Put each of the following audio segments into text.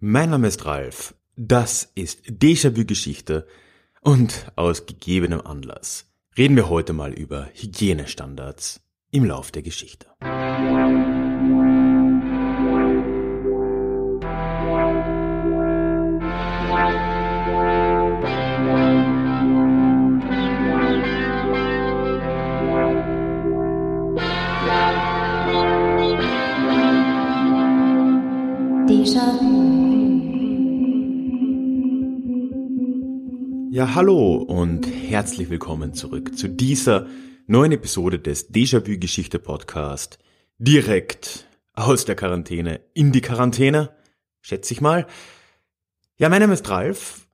Mein Name ist Ralf, das ist Déjà-vu Geschichte und aus gegebenem Anlass reden wir heute mal über Hygienestandards im Lauf der Geschichte. Ja, hallo und herzlich willkommen zurück zu dieser neuen Episode des Déjà-vu Geschichte Podcast. Direkt aus der Quarantäne in die Quarantäne, schätze ich mal. Ja, mein Name ist Ralf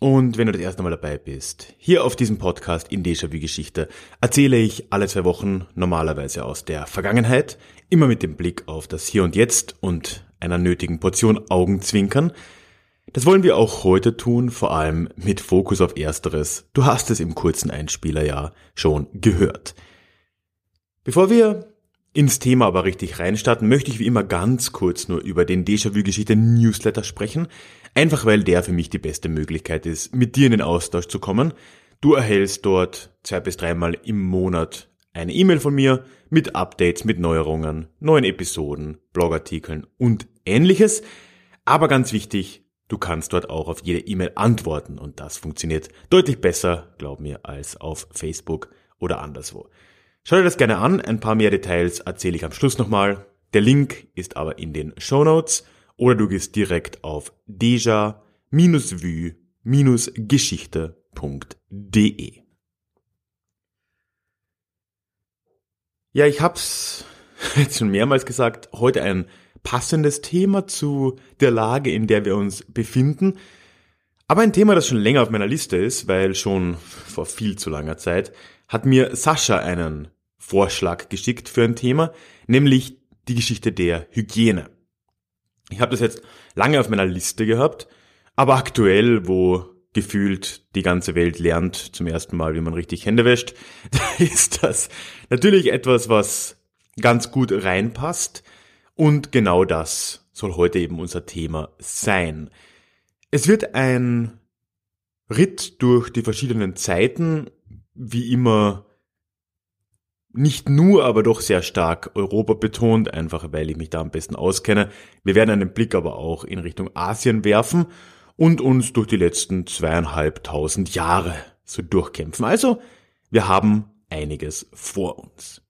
und wenn du das erste Mal dabei bist, hier auf diesem Podcast in Déjà-vu Geschichte erzähle ich alle zwei Wochen normalerweise aus der Vergangenheit, immer mit dem Blick auf das Hier und Jetzt und einer nötigen Portion Augenzwinkern. Das wollen wir auch heute tun, vor allem mit Fokus auf Ersteres. Du hast es im kurzen Einspieler ja schon gehört. Bevor wir ins Thema aber richtig reinstarten, möchte ich wie immer ganz kurz nur über den Déjà-vu-Geschichte Newsletter sprechen, einfach weil der für mich die beste Möglichkeit ist, mit dir in den Austausch zu kommen. Du erhältst dort zwei bis dreimal im Monat eine E-Mail von mir mit Updates, mit Neuerungen, neuen Episoden, Blogartikeln und ähnliches. Aber ganz wichtig, du kannst dort auch auf jede E-Mail antworten und das funktioniert deutlich besser, glaub mir, als auf Facebook oder anderswo. Schau dir das gerne an, ein paar mehr Details erzähle ich am Schluss nochmal. Der Link ist aber in den Show Notes oder du gehst direkt auf deja-vue-geschichte.de. Ja, ich hab's jetzt schon mehrmals gesagt, heute ein passendes Thema zu der Lage, in der wir uns befinden. Aber ein Thema, das schon länger auf meiner Liste ist, weil schon vor viel zu langer Zeit hat mir Sascha einen Vorschlag geschickt für ein Thema, nämlich die Geschichte der Hygiene. Ich habe das jetzt lange auf meiner Liste gehabt, aber aktuell, wo gefühlt die ganze Welt lernt zum ersten Mal, wie man richtig Hände wäscht, da ist das natürlich etwas, was ganz gut reinpasst. Und genau das soll heute eben unser Thema sein. Es wird ein Ritt durch die verschiedenen Zeiten, wie immer nicht nur, aber doch sehr stark Europa betont, einfach weil ich mich da am besten auskenne. Wir werden einen Blick aber auch in Richtung Asien werfen und uns durch die letzten zweieinhalbtausend Jahre so durchkämpfen. Also, wir haben einiges vor uns.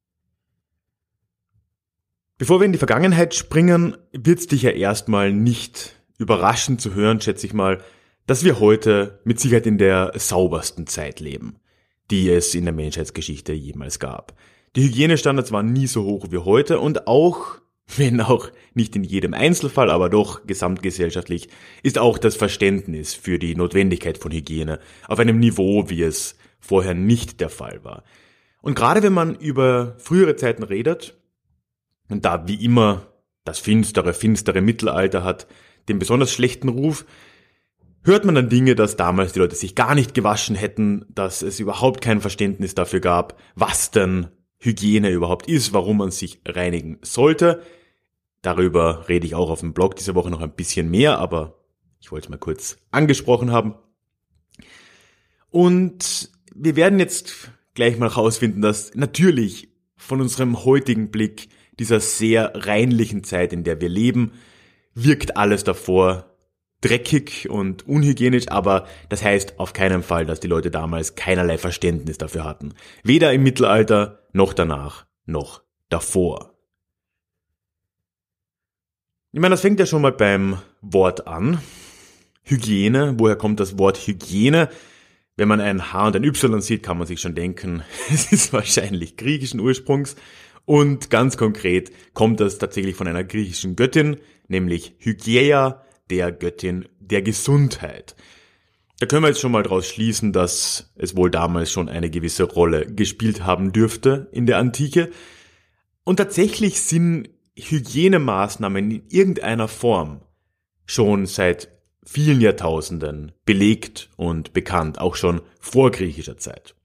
Bevor wir in die Vergangenheit springen, wird es dich ja erstmal nicht überraschen zu hören, schätze ich mal, dass wir heute mit Sicherheit in der saubersten Zeit leben, die es in der Menschheitsgeschichte jemals gab. Die Hygienestandards waren nie so hoch wie heute und auch wenn auch nicht in jedem Einzelfall, aber doch gesamtgesellschaftlich, ist auch das Verständnis für die Notwendigkeit von Hygiene auf einem Niveau, wie es vorher nicht der Fall war. Und gerade wenn man über frühere Zeiten redet, und da wie immer das finstere, finstere Mittelalter hat den besonders schlechten Ruf, hört man dann Dinge, dass damals die Leute sich gar nicht gewaschen hätten, dass es überhaupt kein Verständnis dafür gab, was denn Hygiene überhaupt ist, warum man sich reinigen sollte. Darüber rede ich auch auf dem Blog diese Woche noch ein bisschen mehr, aber ich wollte es mal kurz angesprochen haben. Und wir werden jetzt gleich mal rausfinden, dass natürlich von unserem heutigen Blick dieser sehr reinlichen Zeit, in der wir leben, wirkt alles davor dreckig und unhygienisch, aber das heißt auf keinen Fall, dass die Leute damals keinerlei Verständnis dafür hatten. Weder im Mittelalter, noch danach, noch davor. Ich meine, das fängt ja schon mal beim Wort an. Hygiene, woher kommt das Wort Hygiene? Wenn man ein H und ein Y sieht, kann man sich schon denken, es ist wahrscheinlich griechischen Ursprungs. Und ganz konkret kommt das tatsächlich von einer griechischen Göttin, nämlich Hygieia, der Göttin der Gesundheit. Da können wir jetzt schon mal draus schließen, dass es wohl damals schon eine gewisse Rolle gespielt haben dürfte in der Antike. Und tatsächlich sind Hygienemaßnahmen in irgendeiner Form schon seit vielen Jahrtausenden belegt und bekannt, auch schon vor griechischer Zeit.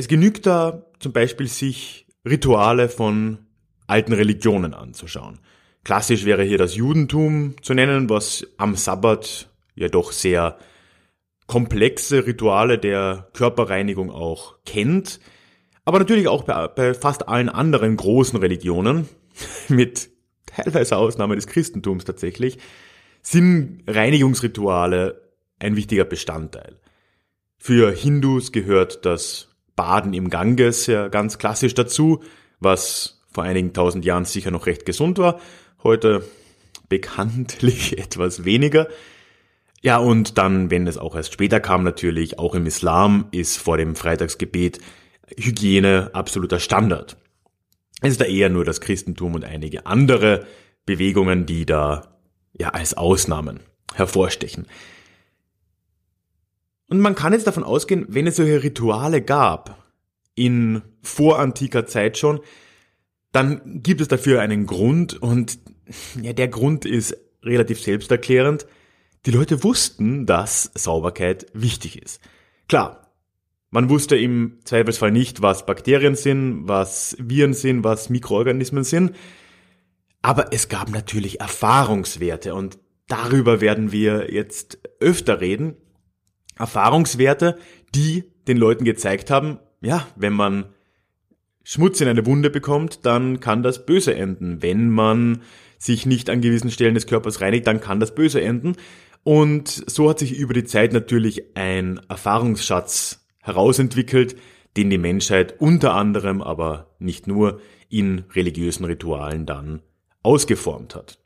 Es genügt da zum Beispiel sich Rituale von alten Religionen anzuschauen. Klassisch wäre hier das Judentum zu nennen, was am Sabbat ja doch sehr komplexe Rituale der Körperreinigung auch kennt. Aber natürlich auch bei, bei fast allen anderen großen Religionen, mit teilweise Ausnahme des Christentums tatsächlich, sind Reinigungsrituale ein wichtiger Bestandteil. Für Hindus gehört das Baden im Ganges ja ganz klassisch dazu, was vor einigen tausend Jahren sicher noch recht gesund war, heute bekanntlich etwas weniger. Ja, und dann, wenn es auch erst später kam, natürlich, auch im Islam ist vor dem Freitagsgebet Hygiene absoluter Standard. Es ist da eher nur das Christentum und einige andere Bewegungen, die da ja als Ausnahmen hervorstechen. Und man kann jetzt davon ausgehen, wenn es solche Rituale gab, in vorantiker Zeit schon, dann gibt es dafür einen Grund und ja, der Grund ist relativ selbsterklärend. Die Leute wussten, dass Sauberkeit wichtig ist. Klar, man wusste im Zweifelsfall nicht, was Bakterien sind, was Viren sind, was Mikroorganismen sind, aber es gab natürlich Erfahrungswerte und darüber werden wir jetzt öfter reden. Erfahrungswerte, die den Leuten gezeigt haben, ja, wenn man Schmutz in eine Wunde bekommt, dann kann das böse enden. Wenn man sich nicht an gewissen Stellen des Körpers reinigt, dann kann das böse enden. Und so hat sich über die Zeit natürlich ein Erfahrungsschatz herausentwickelt, den die Menschheit unter anderem, aber nicht nur, in religiösen Ritualen dann ausgeformt hat.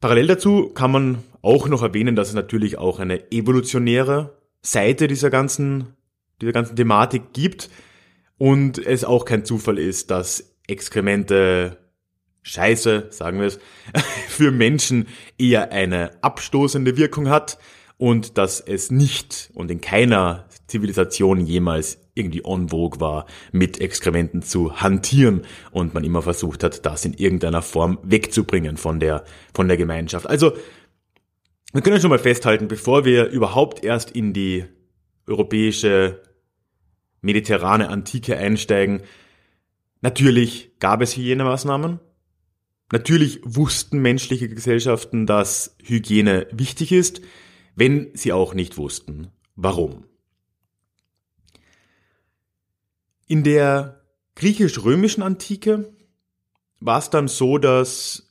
Parallel dazu kann man auch noch erwähnen, dass es natürlich auch eine evolutionäre Seite dieser ganzen, dieser ganzen Thematik gibt und es auch kein Zufall ist, dass Exkremente Scheiße, sagen wir es, für Menschen eher eine abstoßende Wirkung hat und dass es nicht und in keiner Zivilisation jemals irgendwie en vogue war, mit Exkrementen zu hantieren und man immer versucht hat, das in irgendeiner Form wegzubringen von der, von der Gemeinschaft. Also, wir können schon mal festhalten, bevor wir überhaupt erst in die europäische mediterrane Antike einsteigen, natürlich gab es Hygienemaßnahmen, Natürlich wussten menschliche Gesellschaften, dass Hygiene wichtig ist, wenn sie auch nicht wussten, warum. In der griechisch-römischen Antike war es dann so, dass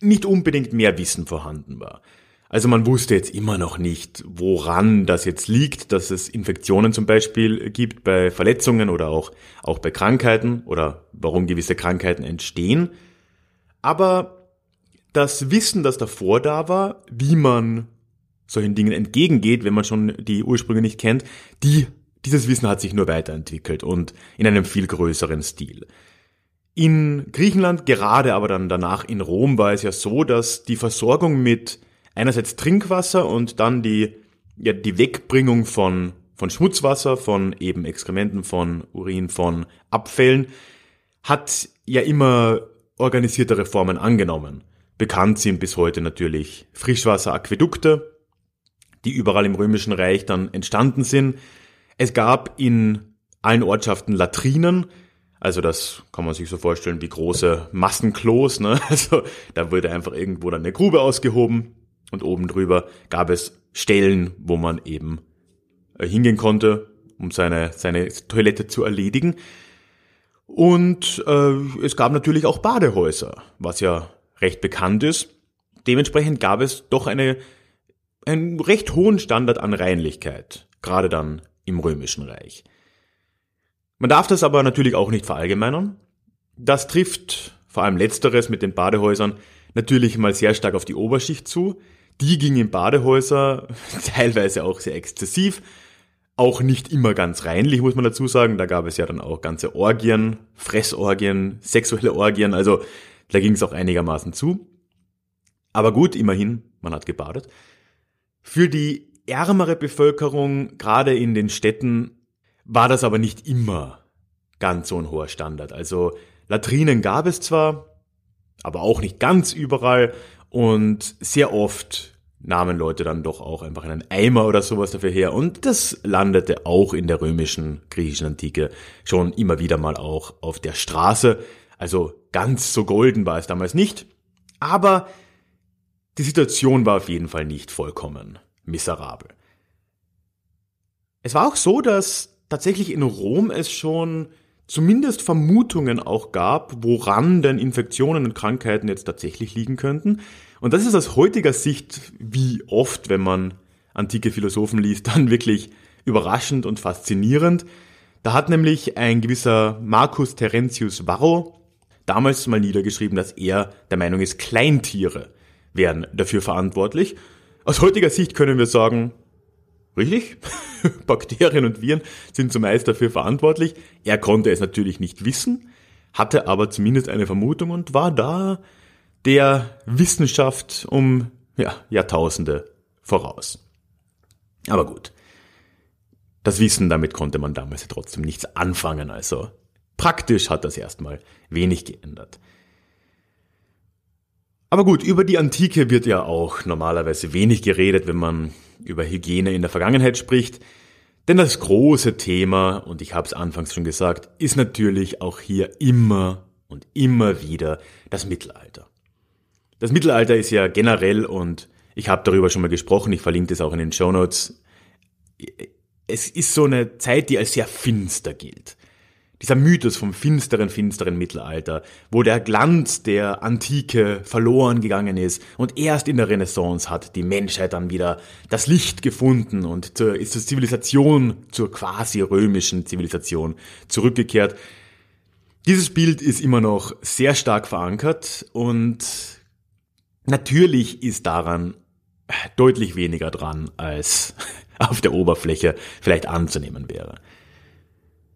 nicht unbedingt mehr Wissen vorhanden war. Also man wusste jetzt immer noch nicht, woran das jetzt liegt, dass es Infektionen zum Beispiel gibt bei Verletzungen oder auch, auch bei Krankheiten oder warum gewisse Krankheiten entstehen. Aber das Wissen, das davor da war, wie man solchen Dingen entgegengeht, wenn man schon die Ursprünge nicht kennt, die, dieses Wissen hat sich nur weiterentwickelt und in einem viel größeren Stil. In Griechenland, gerade aber dann danach in Rom, war es ja so, dass die Versorgung mit einerseits Trinkwasser und dann die, ja, die Wegbringung von, von Schmutzwasser, von eben Exkrementen, von Urin, von Abfällen, hat ja immer organisierte Reformen angenommen. Bekannt sind bis heute natürlich Frischwasseraquädukte, die überall im Römischen Reich dann entstanden sind. Es gab in allen Ortschaften Latrinen, also das kann man sich so vorstellen wie große Massenklos. Ne? Also da wurde einfach irgendwo dann eine Grube ausgehoben und oben drüber gab es Stellen, wo man eben äh, hingehen konnte, um seine, seine Toilette zu erledigen. Und äh, es gab natürlich auch Badehäuser, was ja recht bekannt ist. Dementsprechend gab es doch eine, einen recht hohen Standard an Reinlichkeit, gerade dann im Römischen Reich. Man darf das aber natürlich auch nicht verallgemeinern. Das trifft vor allem letzteres mit den Badehäusern natürlich mal sehr stark auf die Oberschicht zu. Die ging in Badehäuser teilweise auch sehr exzessiv auch nicht immer ganz reinlich, muss man dazu sagen. Da gab es ja dann auch ganze Orgien, Fressorgien, sexuelle Orgien. Also da ging es auch einigermaßen zu. Aber gut, immerhin, man hat gebadet. Für die ärmere Bevölkerung, gerade in den Städten, war das aber nicht immer ganz so ein hoher Standard. Also Latrinen gab es zwar, aber auch nicht ganz überall und sehr oft nahmen Leute dann doch auch einfach einen Eimer oder sowas dafür her und das landete auch in der römischen, griechischen Antike schon immer wieder mal auch auf der Straße. Also Ganz so golden war es damals nicht. Aber die Situation war auf jeden Fall nicht vollkommen miserabel. Es war auch so, dass tatsächlich in Rom es schon zumindest Vermutungen auch gab, woran denn Infektionen und Krankheiten jetzt tatsächlich liegen könnten. Und das ist aus heutiger Sicht, wie oft, wenn man antike Philosophen liest, dann wirklich überraschend und faszinierend. Da hat nämlich ein gewisser Marcus Terentius Varro damals mal niedergeschrieben, dass er der Meinung ist, Kleintiere wären dafür verantwortlich. Aus heutiger Sicht können wir sagen, richtig, Bakterien und Viren sind zumeist dafür verantwortlich. Er konnte es natürlich nicht wissen, hatte aber zumindest eine Vermutung und war da der Wissenschaft um ja, Jahrtausende voraus. Aber gut. Das Wissen, damit konnte man damals ja trotzdem nichts anfangen, also praktisch hat das erstmal wenig geändert. Aber gut, über die Antike wird ja auch normalerweise wenig geredet, wenn man über Hygiene in der Vergangenheit spricht. Denn das große Thema, und ich habe es anfangs schon gesagt, ist natürlich auch hier immer und immer wieder das Mittelalter. Das Mittelalter ist ja generell, und ich habe darüber schon mal gesprochen, ich verlinke das auch in den Show Notes, es ist so eine Zeit, die als sehr finster gilt. Dieser Mythos vom finsteren, finsteren Mittelalter, wo der Glanz der Antike verloren gegangen ist und erst in der Renaissance hat die Menschheit dann wieder das Licht gefunden und ist zur Zivilisation, zur quasi römischen Zivilisation zurückgekehrt. Dieses Bild ist immer noch sehr stark verankert und natürlich ist daran deutlich weniger dran, als auf der Oberfläche vielleicht anzunehmen wäre.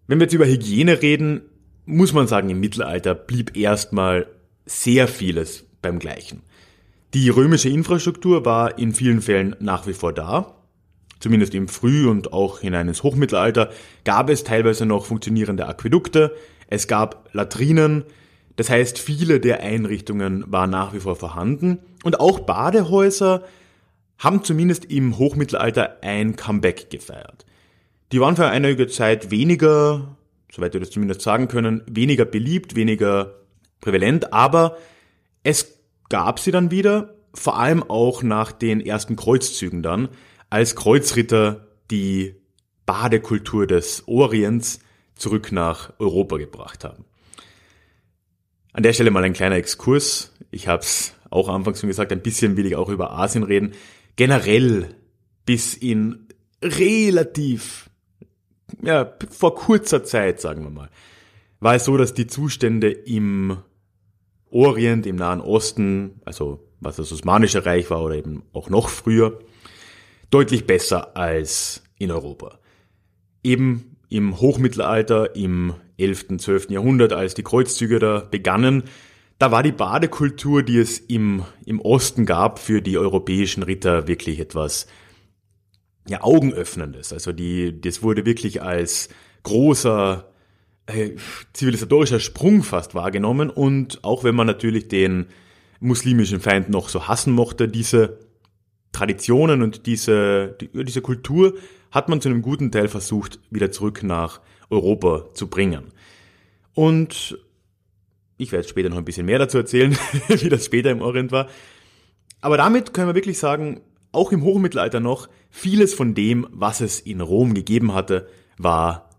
Wenn wir jetzt über Hygiene reden, muss man sagen, im Mittelalter blieb erstmal sehr vieles beim Gleichen. Die römische Infrastruktur war in vielen Fällen nach wie vor da. Zumindest im Früh- und auch hinein ins Hochmittelalter gab es teilweise noch funktionierende Aquädukte, es gab Latrinen, das heißt viele der Einrichtungen waren nach wie vor vorhanden und auch Badehäuser haben zumindest im Hochmittelalter ein Comeback gefeiert. Die waren für einige Zeit weniger, soweit wir das zumindest sagen können, weniger beliebt, weniger prävalent, aber es gab sie dann wieder, vor allem auch nach den ersten Kreuzzügen dann, als Kreuzritter die Badekultur des Orients zurück nach Europa gebracht haben. An der Stelle mal ein kleiner Exkurs. Ich habe es auch anfangs schon gesagt, ein bisschen will ich auch über Asien reden. Generell bis in relativ ja, vor kurzer Zeit, sagen wir mal, war es so, dass die Zustände im Orient, im Nahen Osten, also was das Osmanische Reich war oder eben auch noch früher, deutlich besser als in Europa. Eben im Hochmittelalter, im 11., 12. Jahrhundert, als die Kreuzzüge da begannen, da war die Badekultur, die es im, im Osten gab, für die europäischen Ritter wirklich etwas ja, Augenöffnendes. Also die, das wurde wirklich als großer äh, zivilisatorischer Sprung fast wahrgenommen und auch wenn man natürlich den muslimischen Feind noch so hassen mochte, diese Traditionen und diese, die, diese Kultur hat man zu einem guten Teil versucht, wieder zurück nach Europa zu bringen. Und ich werde später noch ein bisschen mehr dazu erzählen, wie das später im Orient war. Aber damit können wir wirklich sagen, auch im Hochmittelalter noch, vieles von dem, was es in Rom gegeben hatte, war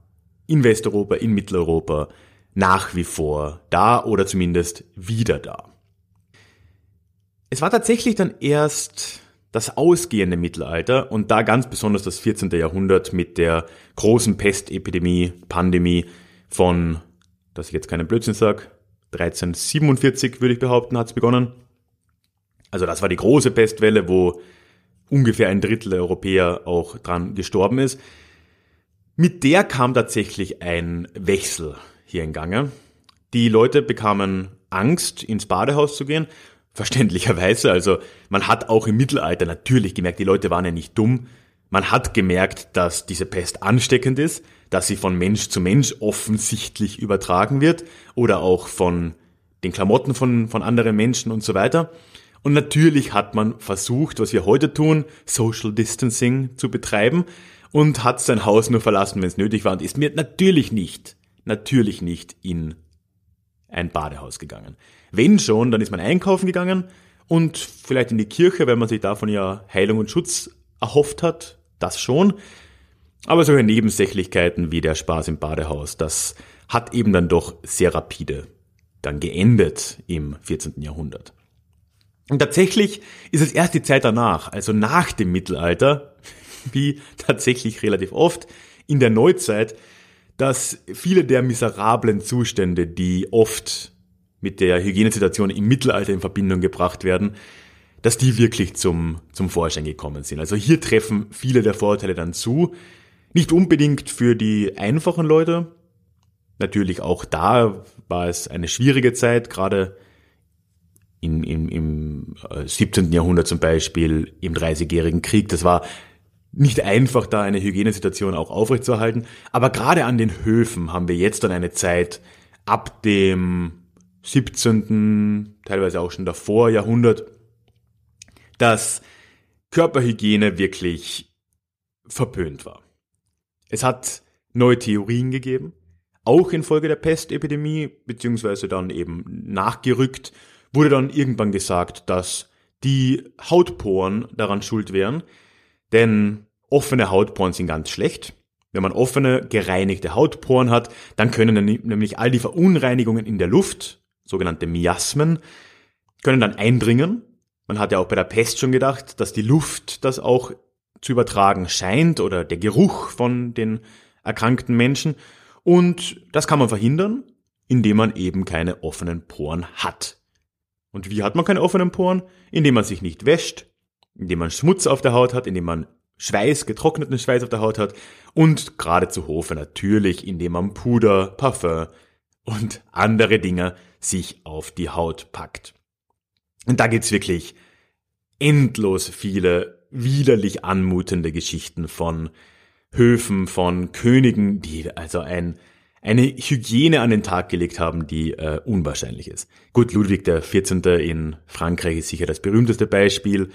in Westeuropa, in Mitteleuropa nach wie vor da oder zumindest wieder da. Es war tatsächlich dann erst das ausgehende Mittelalter und da ganz besonders das 14. Jahrhundert mit der großen Pestepidemie, Pandemie von, dass ich jetzt keinen Blödsinn sage, 1347 würde ich behaupten, hat es begonnen. Also das war die große Pestwelle, wo ungefähr ein Drittel der Europäer auch dran gestorben ist. Mit der kam tatsächlich ein Wechsel hier in Gange. Die Leute bekamen Angst, ins Badehaus zu gehen. Verständlicherweise. Also man hat auch im Mittelalter natürlich gemerkt, die Leute waren ja nicht dumm. Man hat gemerkt, dass diese Pest ansteckend ist, dass sie von Mensch zu Mensch offensichtlich übertragen wird oder auch von den Klamotten von, von anderen Menschen und so weiter. Und natürlich hat man versucht, was wir heute tun, Social Distancing zu betreiben und hat sein Haus nur verlassen, wenn es nötig war und ist mir natürlich nicht, natürlich nicht in ein Badehaus gegangen. Wenn schon, dann ist man einkaufen gegangen und vielleicht in die Kirche, weil man sich davon ja Heilung und Schutz erhofft hat, das schon. Aber solche Nebensächlichkeiten wie der Spaß im Badehaus, das hat eben dann doch sehr rapide dann geendet im 14. Jahrhundert. Und tatsächlich ist es erst die Zeit danach, also nach dem Mittelalter, wie tatsächlich relativ oft in der Neuzeit, dass viele der miserablen Zustände, die oft mit der Hygienesituation im Mittelalter in Verbindung gebracht werden, dass die wirklich zum, zum Vorschein gekommen sind. Also hier treffen viele der Vorurteile dann zu. Nicht unbedingt für die einfachen Leute. Natürlich auch da war es eine schwierige Zeit, gerade in, in, im 17. Äh, Jahrhundert zum Beispiel, im Dreißigjährigen Krieg. Das war nicht einfach, da eine Hygienesituation auch aufrechtzuerhalten. Aber gerade an den Höfen haben wir jetzt dann eine Zeit ab dem 17., teilweise auch schon davor Jahrhundert, dass Körperhygiene wirklich verpönt war. Es hat neue Theorien gegeben, auch infolge der Pestepidemie, beziehungsweise dann eben nachgerückt, wurde dann irgendwann gesagt, dass die Hautporen daran schuld wären, denn offene Hautporen sind ganz schlecht. Wenn man offene, gereinigte Hautporen hat, dann können nämlich all die Verunreinigungen in der Luft, sogenannte Miasmen, können dann eindringen. Man hat ja auch bei der Pest schon gedacht, dass die Luft das auch zu übertragen scheint oder der Geruch von den erkrankten Menschen. Und das kann man verhindern, indem man eben keine offenen Poren hat. Und wie hat man keine offenen Poren? Indem man sich nicht wäscht, indem man Schmutz auf der Haut hat, indem man Schweiß, getrockneten Schweiß auf der Haut hat und gerade zu Hofe natürlich, indem man Puder, Parfum und andere Dinge sich auf die Haut packt. Und da gibt's wirklich endlos viele widerlich anmutende Geschichten von Höfen, von Königen, die also ein eine Hygiene an den Tag gelegt haben, die äh, unwahrscheinlich ist. Gut, Ludwig der 14. in Frankreich ist sicher das berühmteste Beispiel.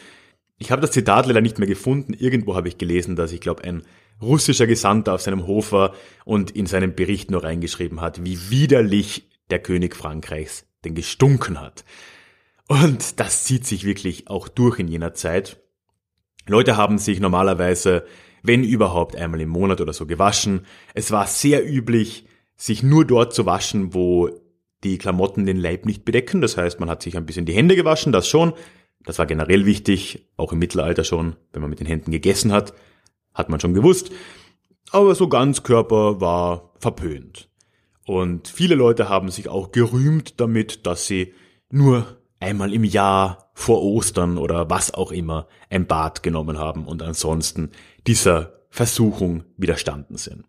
Ich habe das Zitat leider nicht mehr gefunden. Irgendwo habe ich gelesen, dass ich glaube, ein russischer Gesandter auf seinem Hof war und in seinem Bericht nur reingeschrieben hat, wie widerlich der König Frankreichs denn gestunken hat. Und das zieht sich wirklich auch durch in jener Zeit. Leute haben sich normalerweise, wenn überhaupt, einmal im Monat oder so gewaschen. Es war sehr üblich, sich nur dort zu waschen, wo die Klamotten den Leib nicht bedecken. Das heißt, man hat sich ein bisschen die Hände gewaschen, das schon. Das war generell wichtig, auch im Mittelalter schon, wenn man mit den Händen gegessen hat, hat man schon gewusst. Aber so ganz Körper war verpönt. Und viele Leute haben sich auch gerühmt damit, dass sie nur einmal im Jahr vor Ostern oder was auch immer ein Bad genommen haben und ansonsten dieser Versuchung widerstanden sind.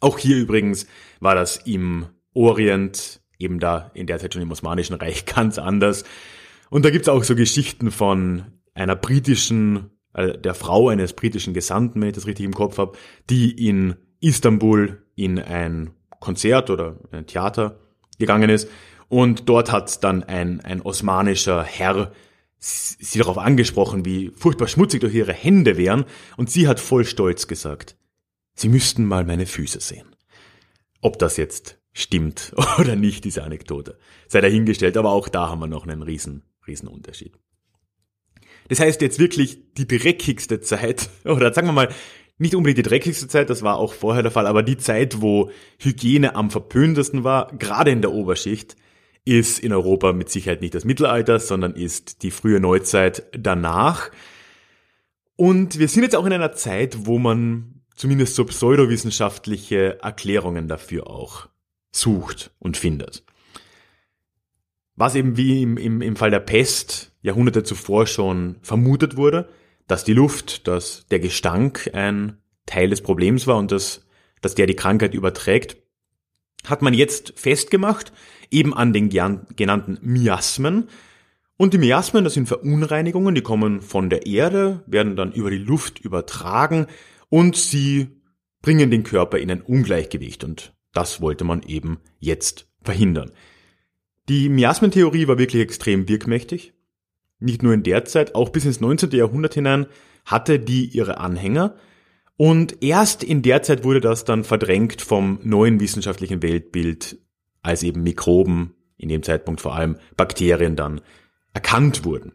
Auch hier übrigens war das im Orient, eben da in der Zeit schon im Osmanischen Reich, ganz anders. Und da gibt's auch so Geschichten von einer britischen, äh, der Frau eines britischen Gesandten, wenn ich das richtig im Kopf habe, die in Istanbul in ein Konzert oder ein Theater gegangen ist. Und dort hat dann ein, ein osmanischer Herr sie darauf angesprochen, wie furchtbar schmutzig doch ihre Hände wären. Und sie hat voll Stolz gesagt, Sie müssten mal meine Füße sehen. Ob das jetzt stimmt oder nicht, diese Anekdote, sei dahingestellt, aber auch da haben wir noch einen riesen, riesen Unterschied. Das heißt jetzt wirklich die dreckigste Zeit, oder sagen wir mal, nicht unbedingt die dreckigste Zeit, das war auch vorher der Fall, aber die Zeit, wo Hygiene am verpöntesten war, gerade in der Oberschicht, ist in Europa mit Sicherheit nicht das Mittelalter, sondern ist die frühe Neuzeit danach. Und wir sind jetzt auch in einer Zeit, wo man zumindest so pseudowissenschaftliche Erklärungen dafür auch sucht und findet. Was eben wie im, im, im Fall der Pest Jahrhunderte zuvor schon vermutet wurde, dass die Luft, dass der Gestank ein Teil des Problems war und dass, dass der die Krankheit überträgt, hat man jetzt festgemacht, eben an den genannten Miasmen. Und die Miasmen, das sind Verunreinigungen, die kommen von der Erde, werden dann über die Luft übertragen und sie bringen den Körper in ein Ungleichgewicht und das wollte man eben jetzt verhindern. Die Miasmentheorie war wirklich extrem wirkmächtig. Nicht nur in der Zeit, auch bis ins 19. Jahrhundert hinein hatte die ihre Anhänger. Und erst in der Zeit wurde das dann verdrängt vom neuen wissenschaftlichen Weltbild als eben Mikroben, in dem Zeitpunkt vor allem Bakterien dann erkannt wurden.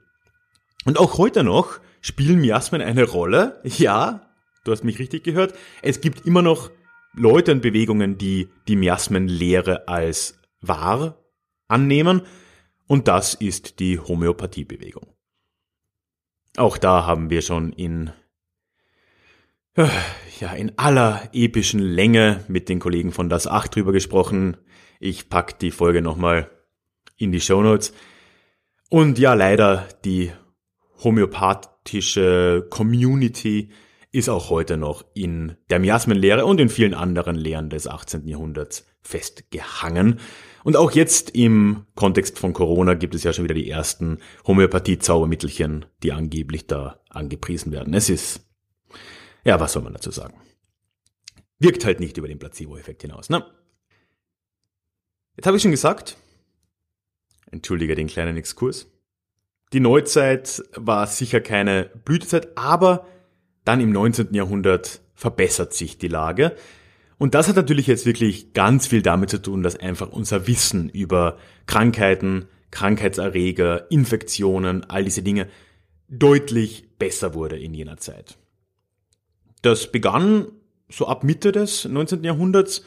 Und auch heute noch spielen Miasmen eine Rolle. Ja, du hast mich richtig gehört. Es gibt immer noch Leute und Bewegungen, die die Miasmenlehre als wahr annehmen. Und das ist die Homöopathiebewegung. Auch da haben wir schon in, ja, in aller epischen Länge mit den Kollegen von Das Acht drüber gesprochen. Ich pack die Folge nochmal in die Show Notes. Und ja, leider die homöopathische Community ist auch heute noch in der Miasmenlehre und in vielen anderen Lehren des 18. Jahrhunderts festgehangen. Und auch jetzt im Kontext von Corona gibt es ja schon wieder die ersten Homöopathie-Zaubermittelchen, die angeblich da angepriesen werden. Es ist, ja, was soll man dazu sagen? Wirkt halt nicht über den Placebo-Effekt hinaus, ne? Jetzt habe ich schon gesagt, entschuldige den kleinen Exkurs, die Neuzeit war sicher keine Blütezeit, aber dann im 19. Jahrhundert verbessert sich die Lage. Und das hat natürlich jetzt wirklich ganz viel damit zu tun, dass einfach unser Wissen über Krankheiten, Krankheitserreger, Infektionen, all diese Dinge deutlich besser wurde in jener Zeit. Das begann so ab Mitte des 19. Jahrhunderts.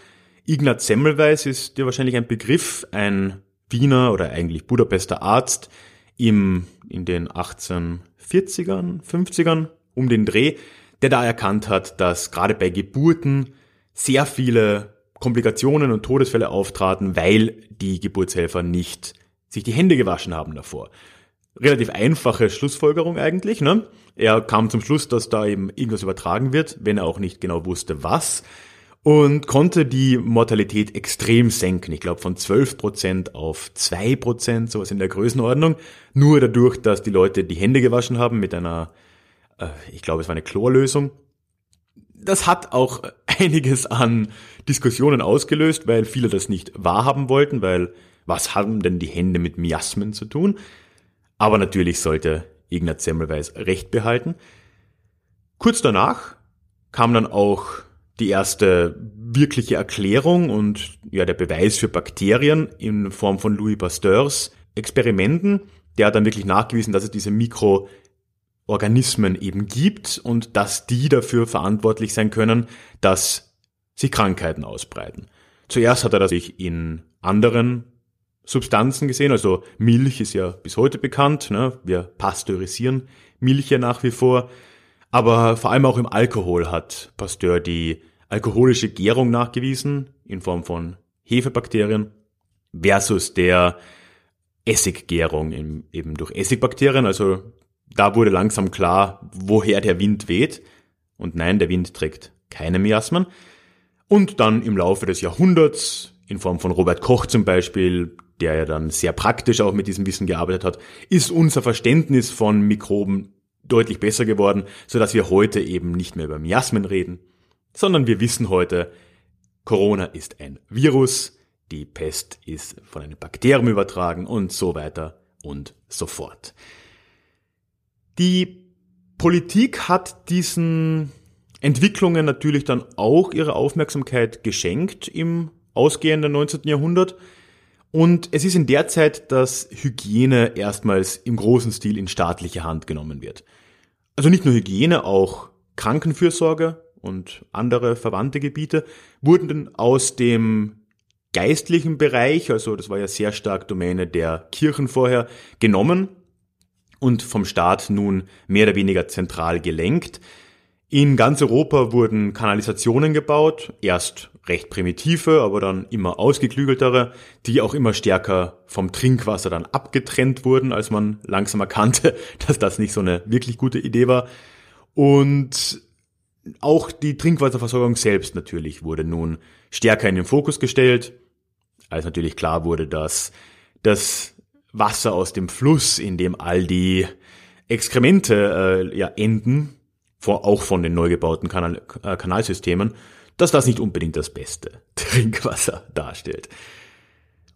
Ignaz Semmelweis ist dir wahrscheinlich ein Begriff, ein Wiener oder eigentlich Budapester Arzt im, in den 1840ern, 50ern um den Dreh, der da erkannt hat, dass gerade bei Geburten sehr viele Komplikationen und Todesfälle auftraten, weil die Geburtshelfer nicht sich die Hände gewaschen haben davor. Relativ einfache Schlussfolgerung eigentlich. Ne? Er kam zum Schluss, dass da eben irgendwas übertragen wird, wenn er auch nicht genau wusste, was. Und konnte die Mortalität extrem senken. Ich glaube von 12% auf 2%, sowas in der Größenordnung. Nur dadurch, dass die Leute die Hände gewaschen haben mit einer, äh, ich glaube es war eine Chlorlösung das hat auch einiges an Diskussionen ausgelöst, weil viele das nicht wahrhaben wollten, weil was haben denn die Hände mit Miasmen zu tun? Aber natürlich sollte Ignaz Semmelweis Recht behalten. Kurz danach kam dann auch die erste wirkliche Erklärung und ja der Beweis für Bakterien in Form von Louis Pasteurs Experimenten. Der hat dann wirklich nachgewiesen, dass es diese Mikro Organismen eben gibt und dass die dafür verantwortlich sein können, dass sich Krankheiten ausbreiten. Zuerst hat er das in anderen Substanzen gesehen, also Milch ist ja bis heute bekannt, ne? wir pasteurisieren Milch ja nach wie vor, aber vor allem auch im Alkohol hat Pasteur die alkoholische Gärung nachgewiesen in Form von Hefebakterien versus der Essiggärung eben durch Essigbakterien, also da wurde langsam klar, woher der Wind weht. Und nein, der Wind trägt keine Miasmen. Und dann im Laufe des Jahrhunderts, in Form von Robert Koch zum Beispiel, der ja dann sehr praktisch auch mit diesem Wissen gearbeitet hat, ist unser Verständnis von Mikroben deutlich besser geworden, so dass wir heute eben nicht mehr über Miasmen reden, sondern wir wissen heute, Corona ist ein Virus, die Pest ist von einem Bakterium übertragen und so weiter und so fort. Die Politik hat diesen Entwicklungen natürlich dann auch ihre Aufmerksamkeit geschenkt im ausgehenden 19. Jahrhundert. Und es ist in der Zeit, dass Hygiene erstmals im großen Stil in staatliche Hand genommen wird. Also nicht nur Hygiene, auch Krankenfürsorge und andere verwandte Gebiete wurden aus dem geistlichen Bereich, also das war ja sehr stark Domäne der Kirchen vorher, genommen und vom Staat nun mehr oder weniger zentral gelenkt. In ganz Europa wurden Kanalisationen gebaut, erst recht primitive, aber dann immer ausgeklügeltere, die auch immer stärker vom Trinkwasser dann abgetrennt wurden, als man langsam erkannte, dass das nicht so eine wirklich gute Idee war. Und auch die Trinkwasserversorgung selbst natürlich wurde nun stärker in den Fokus gestellt, als natürlich klar wurde, dass das Wasser aus dem Fluss, in dem all die Exkremente äh, ja enden, vor, auch von den neu gebauten Kanal, äh, Kanalsystemen, dass das nicht unbedingt das beste Trinkwasser darstellt.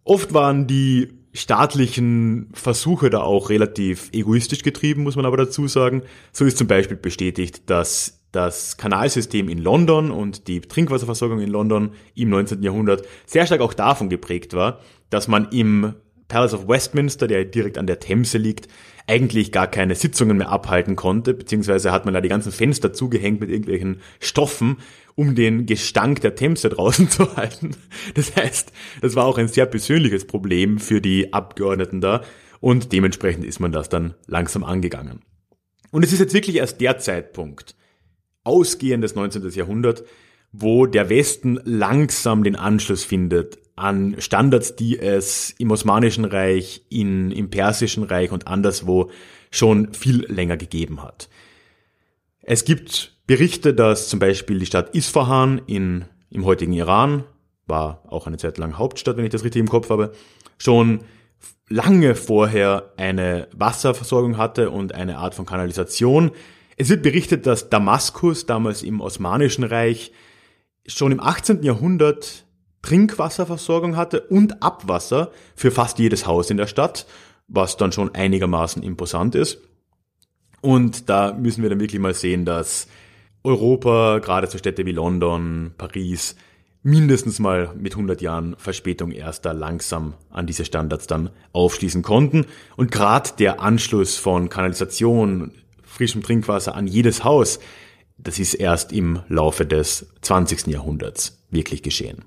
Oft waren die staatlichen Versuche da auch relativ egoistisch getrieben, muss man aber dazu sagen. So ist zum Beispiel bestätigt, dass das Kanalsystem in London und die Trinkwasserversorgung in London im 19. Jahrhundert sehr stark auch davon geprägt war, dass man im Palace of Westminster, der direkt an der Themse liegt, eigentlich gar keine Sitzungen mehr abhalten konnte, beziehungsweise hat man da die ganzen Fenster zugehängt mit irgendwelchen Stoffen, um den Gestank der Themse draußen zu halten. Das heißt, das war auch ein sehr persönliches Problem für die Abgeordneten da und dementsprechend ist man das dann langsam angegangen. Und es ist jetzt wirklich erst der Zeitpunkt, ausgehend des 19. Jahrhundert, wo der Westen langsam den Anschluss findet an Standards, die es im Osmanischen Reich, in, im Persischen Reich und anderswo schon viel länger gegeben hat. Es gibt Berichte, dass zum Beispiel die Stadt Isfahan in, im heutigen Iran, war auch eine Zeit lang Hauptstadt, wenn ich das richtig im Kopf habe, schon lange vorher eine Wasserversorgung hatte und eine Art von Kanalisation. Es wird berichtet, dass Damaskus damals im Osmanischen Reich schon im 18. Jahrhundert Trinkwasserversorgung hatte und Abwasser für fast jedes Haus in der Stadt, was dann schon einigermaßen imposant ist. Und da müssen wir dann wirklich mal sehen, dass Europa, gerade so Städte wie London, Paris, mindestens mal mit 100 Jahren Verspätung erst da langsam an diese Standards dann aufschließen konnten. Und gerade der Anschluss von Kanalisation, frischem Trinkwasser an jedes Haus, das ist erst im Laufe des 20. Jahrhunderts wirklich geschehen.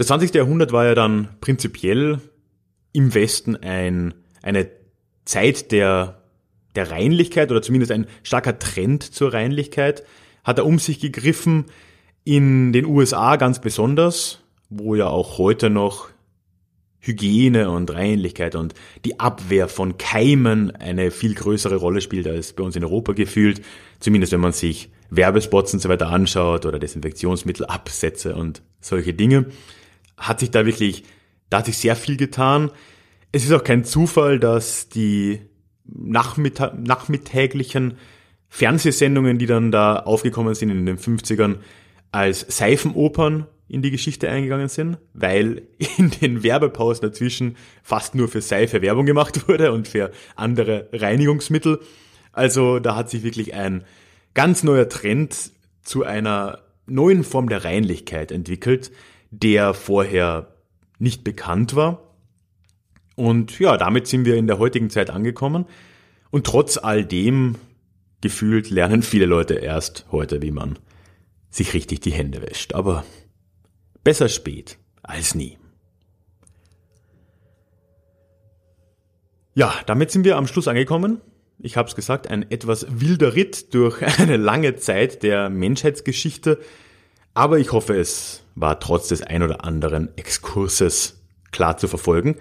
Das 20. Jahrhundert war ja dann prinzipiell im Westen ein, eine Zeit der, der Reinlichkeit oder zumindest ein starker Trend zur Reinlichkeit hat er um sich gegriffen. In den USA ganz besonders, wo ja auch heute noch Hygiene und Reinlichkeit und die Abwehr von Keimen eine viel größere Rolle spielt als bei uns in Europa gefühlt. Zumindest wenn man sich Werbespots und so weiter anschaut oder Desinfektionsmittelabsätze und solche Dinge hat sich da wirklich, da hat sich sehr viel getan. Es ist auch kein Zufall, dass die Nachmittag, nachmittäglichen Fernsehsendungen, die dann da aufgekommen sind in den 50ern, als Seifenopern in die Geschichte eingegangen sind, weil in den Werbepausen dazwischen fast nur für Seife Werbung gemacht wurde und für andere Reinigungsmittel. Also da hat sich wirklich ein ganz neuer Trend zu einer neuen Form der Reinlichkeit entwickelt, der vorher nicht bekannt war. Und ja, damit sind wir in der heutigen Zeit angekommen. Und trotz all dem, gefühlt, lernen viele Leute erst heute, wie man sich richtig die Hände wäscht. Aber besser spät als nie. Ja, damit sind wir am Schluss angekommen. Ich habe es gesagt, ein etwas wilder Ritt durch eine lange Zeit der Menschheitsgeschichte. Aber ich hoffe, es war trotz des ein oder anderen Exkurses klar zu verfolgen.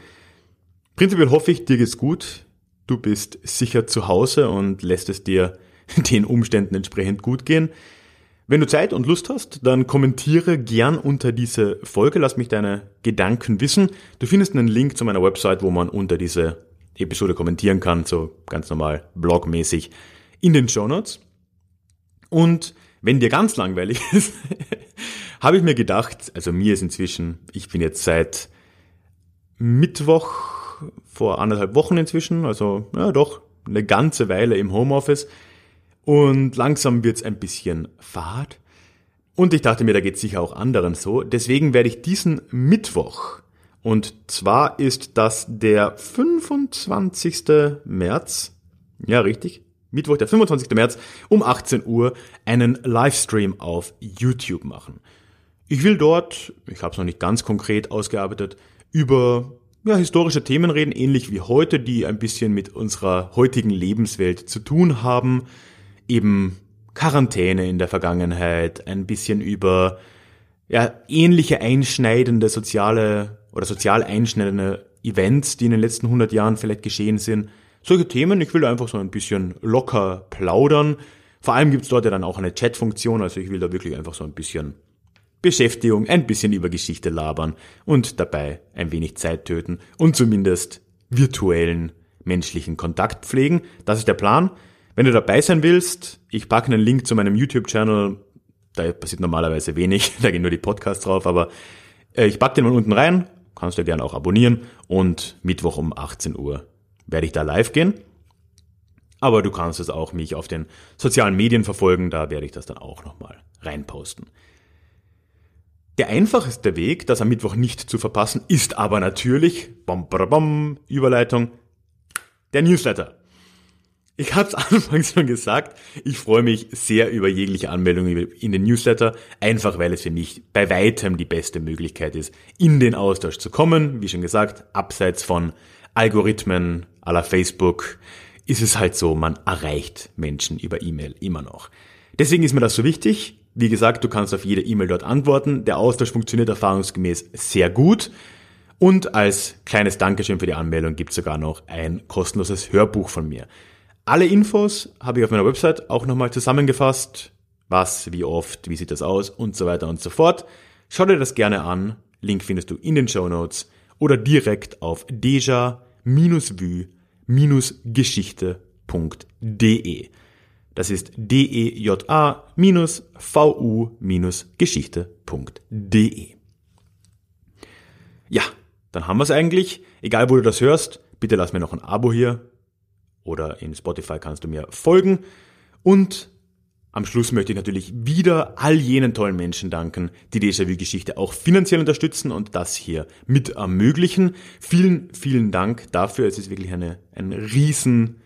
Prinzipiell hoffe ich, dir geht's gut. Du bist sicher zu Hause und lässt es dir den Umständen entsprechend gut gehen. Wenn du Zeit und Lust hast, dann kommentiere gern unter diese Folge, lass mich deine Gedanken wissen. Du findest einen Link zu meiner Website, wo man unter diese Episode kommentieren kann, so ganz normal blogmäßig in den Show Notes. Und wenn dir ganz langweilig ist, habe ich mir gedacht, also mir ist inzwischen, ich bin jetzt seit Mittwoch vor anderthalb Wochen inzwischen, also ja doch eine ganze Weile im Homeoffice und langsam wird's ein bisschen fad. Und ich dachte mir, da geht's sicher auch anderen so. Deswegen werde ich diesen Mittwoch, und zwar ist das der 25. März, ja richtig, Mittwoch, der 25. März um 18 Uhr einen Livestream auf YouTube machen. Ich will dort, ich habe es noch nicht ganz konkret ausgearbeitet, über ja, historische Themen reden, ähnlich wie heute, die ein bisschen mit unserer heutigen Lebenswelt zu tun haben. Eben Quarantäne in der Vergangenheit, ein bisschen über ja, ähnliche einschneidende soziale oder sozial einschneidende Events, die in den letzten 100 Jahren vielleicht geschehen sind. Solche Themen, ich will einfach so ein bisschen locker plaudern. Vor allem gibt's dort ja dann auch eine Chat-Funktion, also ich will da wirklich einfach so ein bisschen Beschäftigung, ein bisschen über Geschichte labern und dabei ein wenig Zeit töten und zumindest virtuellen menschlichen Kontakt pflegen. Das ist der Plan. Wenn du dabei sein willst, ich packe einen Link zu meinem YouTube-Channel. Da passiert normalerweise wenig, da gehen nur die Podcasts drauf, aber äh, ich packe den mal unten rein, kannst du gerne auch abonnieren und Mittwoch um 18 Uhr werde ich da live gehen. Aber du kannst es auch mich auf den sozialen Medien verfolgen, da werde ich das dann auch nochmal reinposten. Der einfachste Weg, das am Mittwoch nicht zu verpassen, ist aber natürlich, bom, bom, Überleitung, der Newsletter. Ich habe es anfangs schon gesagt, ich freue mich sehr über jegliche Anmeldungen in den Newsletter, einfach weil es für mich bei weitem die beste Möglichkeit ist, in den Austausch zu kommen. Wie schon gesagt, abseits von Algorithmen aller Facebook ist es halt so, man erreicht Menschen über E-Mail immer noch. Deswegen ist mir das so wichtig. Wie gesagt, du kannst auf jede E-Mail dort antworten. Der Austausch funktioniert erfahrungsgemäß sehr gut. Und als kleines Dankeschön für die Anmeldung gibt es sogar noch ein kostenloses Hörbuch von mir. Alle Infos habe ich auf meiner Website auch nochmal zusammengefasst. Was, wie oft, wie sieht das aus und so weiter und so fort. Schau dir das gerne an. Link findest du in den Show Notes oder direkt auf deja-vue-geschichte.de. Das ist deja-vu-geschichte.de. Ja, dann haben wir es eigentlich. Egal, wo du das hörst, bitte lass mir noch ein Abo hier oder in Spotify kannst du mir folgen. Und am Schluss möchte ich natürlich wieder all jenen tollen Menschen danken, die Déjà-vu-Geschichte auch finanziell unterstützen und das hier mit ermöglichen. Vielen, vielen Dank dafür. Es ist wirklich eine, ein riesen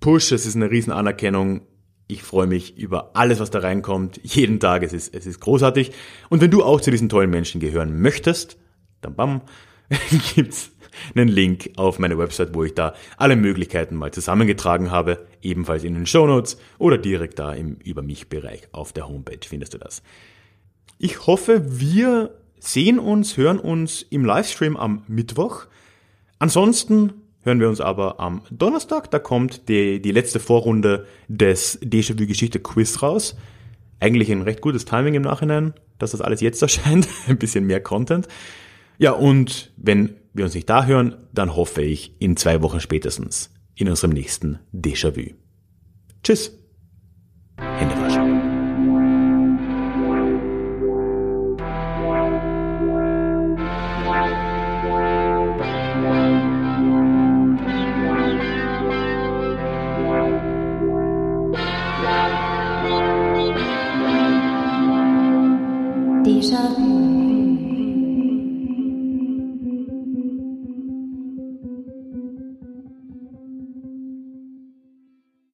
Push, es ist eine riesen Anerkennung. Ich freue mich über alles, was da reinkommt, jeden Tag. Es ist, es ist großartig. Und wenn du auch zu diesen tollen Menschen gehören möchtest, dann bam, gibt's einen Link auf meine Website, wo ich da alle Möglichkeiten mal zusammengetragen habe, ebenfalls in den Show Notes oder direkt da im Über mich Bereich auf der Homepage findest du das. Ich hoffe, wir sehen uns, hören uns im Livestream am Mittwoch. Ansonsten hören wir uns aber am Donnerstag. Da kommt die, die letzte Vorrunde des Déjà-vu Geschichte Quiz raus. Eigentlich ein recht gutes Timing im Nachhinein, dass das alles jetzt erscheint. ein bisschen mehr Content. Ja, und wenn wir uns nicht da hören, dann hoffe ich in zwei Wochen spätestens in unserem nächsten Déjà-vu. Tschüss. Hände.